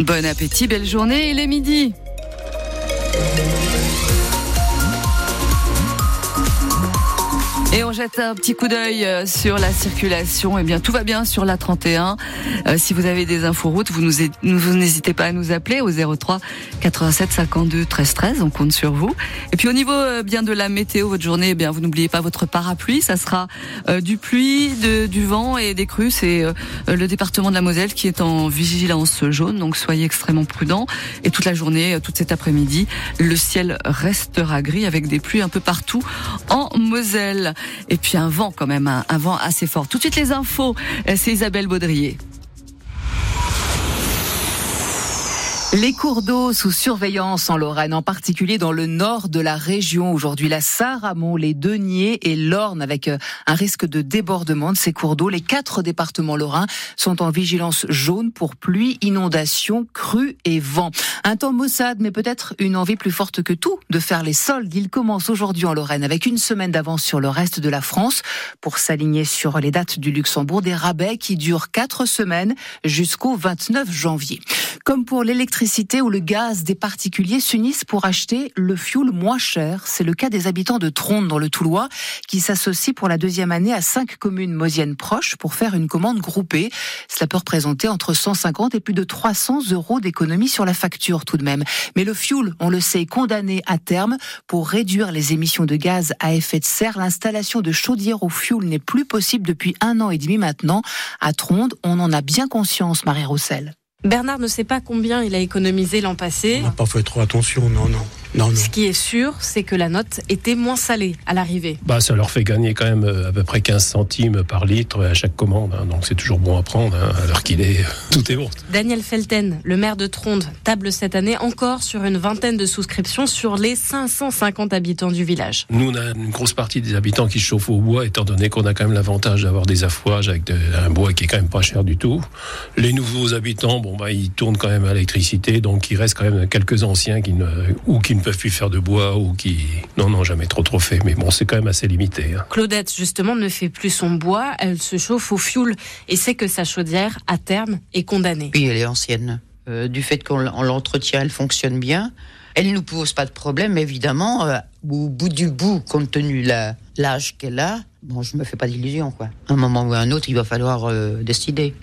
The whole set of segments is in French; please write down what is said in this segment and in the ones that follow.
Bon appétit, belle journée, il est midi. Et on jette un petit coup d'œil euh, sur la circulation. Eh bien, tout va bien sur la 31. Euh, si vous avez des infos routes, vous n'hésitez pas à nous appeler au 03 87 52 13 13. On compte sur vous. Et puis au niveau euh, bien de la météo, votre journée, eh bien vous n'oubliez pas votre parapluie. Ça sera du pluie, du vent et des crues. C'est le département de la Moselle qui est en vigilance jaune. Donc soyez extrêmement prudents. Et toute la journée, toute cet après-midi, le ciel restera gris avec des pluies un peu partout en Moselle. Et puis un vent quand même, un, vent assez fort. Tout de suite les infos, euh, c'est Isabelle Baudrier. Les cours d'eau sous surveillance en Lorraine, en particulier dans le nord de la région. Aujourd'hui, la Saramon, les Deniers et l'Orne, avec euh, un risque de débordement de ces cours d'eau. Les quatre départements lorrains sont en vigilance jaune pour pluie, inondations, crues et vent. Un temps maussade, mais peut-être une envie plus forte que tout de faire les soldes. Il commence aujourd'hui en Lorraine avec une semaine d'avance sur le reste de la France pour s'aligner sur les dates du Luxembourg. Des rabais qui durent quatre semaines jusqu'au 29 janvier. Comme pour l'électricité, l'électricité ou le gaz des particuliers s'unissent pour acheter le fioul moins cher. C'est le cas des habitants de Tronde dans le Toulois qui s'associent pour la deuxième année à cinq communes mosiennes proches pour faire une commande groupée. Cela peut représenter entre 150 et plus de 300 euros d'économie sur la facture tout de même. Mais le fioul, on le sait, est condamné à terme pour réduire les émissions de gaz à effet de serre. L'installation de chaudières au fioul n'est plus possible depuis un an et demi maintenant. À Tronde, on en a bien conscience, Marie Roussel. Bernard ne sait pas combien il a économisé l'an passé. On n'a pas fait trop attention, non, non. Ce qui est sûr, c'est que la note était moins salée à l'arrivée. Bah, ça leur fait gagner quand même euh, à peu près 15 centimes par litre à chaque commande. Hein. donc c'est toujours bon à prendre, hein, alors qu'il est. Tout est bon. Daniel Felten, le maire de Tronde, table cette année encore sur une vingtaine de souscriptions sur les 550 habitants du village. Nous, on a une grosse partie des habitants qui chauffent au bois, étant donné qu'on a quand même l'avantage d'avoir des affouages avec un bois qui est quand même pas cher du tout. Les nouveaux habitants, bon, bah, ils tournent quand même à l'électricité, donc il reste quand même quelques anciens qui ne, ou qui ne peuvent plus faire de bois ou qui non non jamais trop trop fait mais bon c'est quand même assez limité. Hein. Claudette justement ne fait plus son bois, elle se chauffe au fioul et sait que sa chaudière à terme est condamnée. Oui elle est ancienne. Euh, du fait qu'on l'entretient, elle fonctionne bien. Elle ne nous pose pas de problème, évidemment. Euh, au bout du bout, compte tenu l'âge qu'elle a, bon, je me fais pas d'illusions, quoi. un moment ou un autre, il va falloir euh, décider.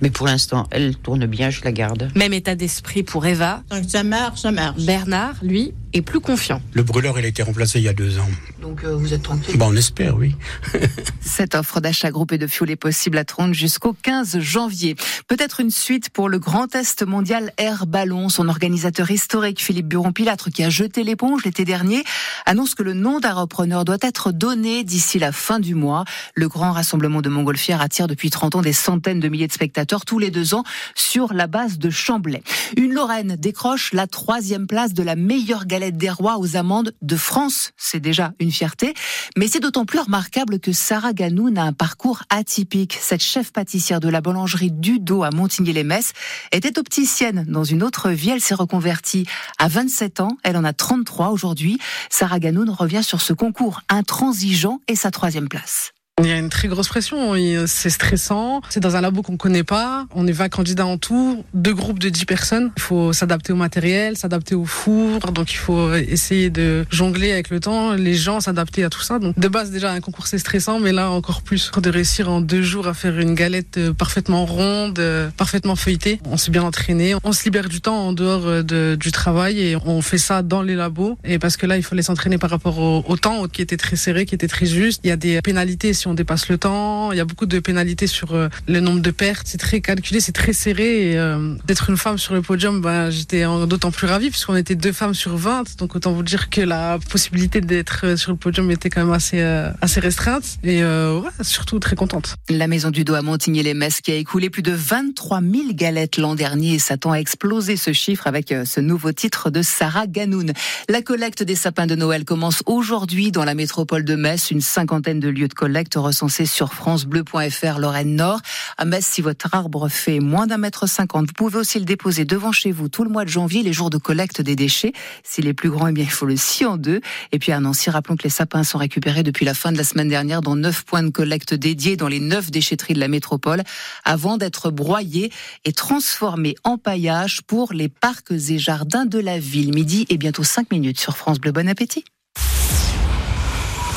Mais pour l'instant, elle tourne bien, je la garde. Même état d'esprit pour Eva. ça marche, ça marche. Bernard, lui, plus confiant. Le brûleur, il a été remplacé il y a deux ans. Donc euh, vous êtes tranquille bon, On espère, oui. Cette offre d'achat groupé de fioul est possible à Tronde jusqu'au 15 janvier. Peut-être une suite pour le Grand Test mondial Air Ballon. Son organisateur historique, Philippe Buron-Pilâtre, qui a jeté l'éponge l'été dernier, annonce que le nom d'un repreneur doit être donné d'ici la fin du mois. Le grand rassemblement de montgolfières attire depuis 30 ans des centaines de milliers de spectateurs tous les deux ans sur la base de Chamblay. Une Lorraine décroche la troisième place de la meilleure des rois aux amandes de France. C'est déjà une fierté. Mais c'est d'autant plus remarquable que Sarah Ganoun a un parcours atypique. Cette chef pâtissière de la boulangerie du Dos à Montigny-les-Messes était opticienne dans une autre vie. Elle s'est reconvertie à 27 ans. Elle en a 33 aujourd'hui. Sarah Ganoun revient sur ce concours intransigeant et sa troisième place. Il y a une très grosse pression, c'est stressant, c'est dans un labo qu'on connaît pas, on est 20 candidats en tout, deux groupes de 10 personnes, il faut s'adapter au matériel, s'adapter au four, donc il faut essayer de jongler avec le temps, les gens s'adapter à tout ça. Donc de base déjà un concours c'est stressant, mais là encore plus, de réussir en deux jours à faire une galette euh, parfaitement ronde, euh, parfaitement feuilletée, on s'est bien entraîné, on se libère du temps en dehors euh, de, du travail et on fait ça dans les labos, et parce que là il fallait s'entraîner par rapport au temps qui était très serré, qui était très juste, il y a des pénalités on dépasse le temps. Il y a beaucoup de pénalités sur euh, le nombre de pertes. C'est très calculé, c'est très serré. Euh, d'être une femme sur le podium, ben, j'étais d'autant plus ravie puisqu'on était deux femmes sur 20. Donc autant vous dire que la possibilité d'être euh, sur le podium était quand même assez, assez restreinte. Et ouais, surtout très contente. La Maison du Dos à Montigny-les-Messes qui a écoulé plus de 23 000 galettes l'an dernier et s'attend à exploser ce chiffre avec ce nouveau titre de Sarah Ganoun. La collecte des sapins de Noël commence aujourd'hui dans la métropole de Metz. Une cinquantaine de lieux de collecte direct recensés sur francebleu.fr Lorraine Nord. À Metz, si votre arbre fait moins d'un mètre cinquante, vous pouvez aussi le déposer devant chez vous tout le mois de janvier, les jours de collecte des déchets. S'il est plus grand, eh bien, il faut le scier en deux. Et puis à Nancy, rappelons que les sapins sont récupérés depuis la fin de la semaine dernière dans neuf points de collecte dédiés dans les neuf déchetteries de la métropole avant d'être broyés et transformés en paillage pour les parcs et jardins de la ville. Midi et bientôt cinq minutes sur France Bleu. Bon appétit.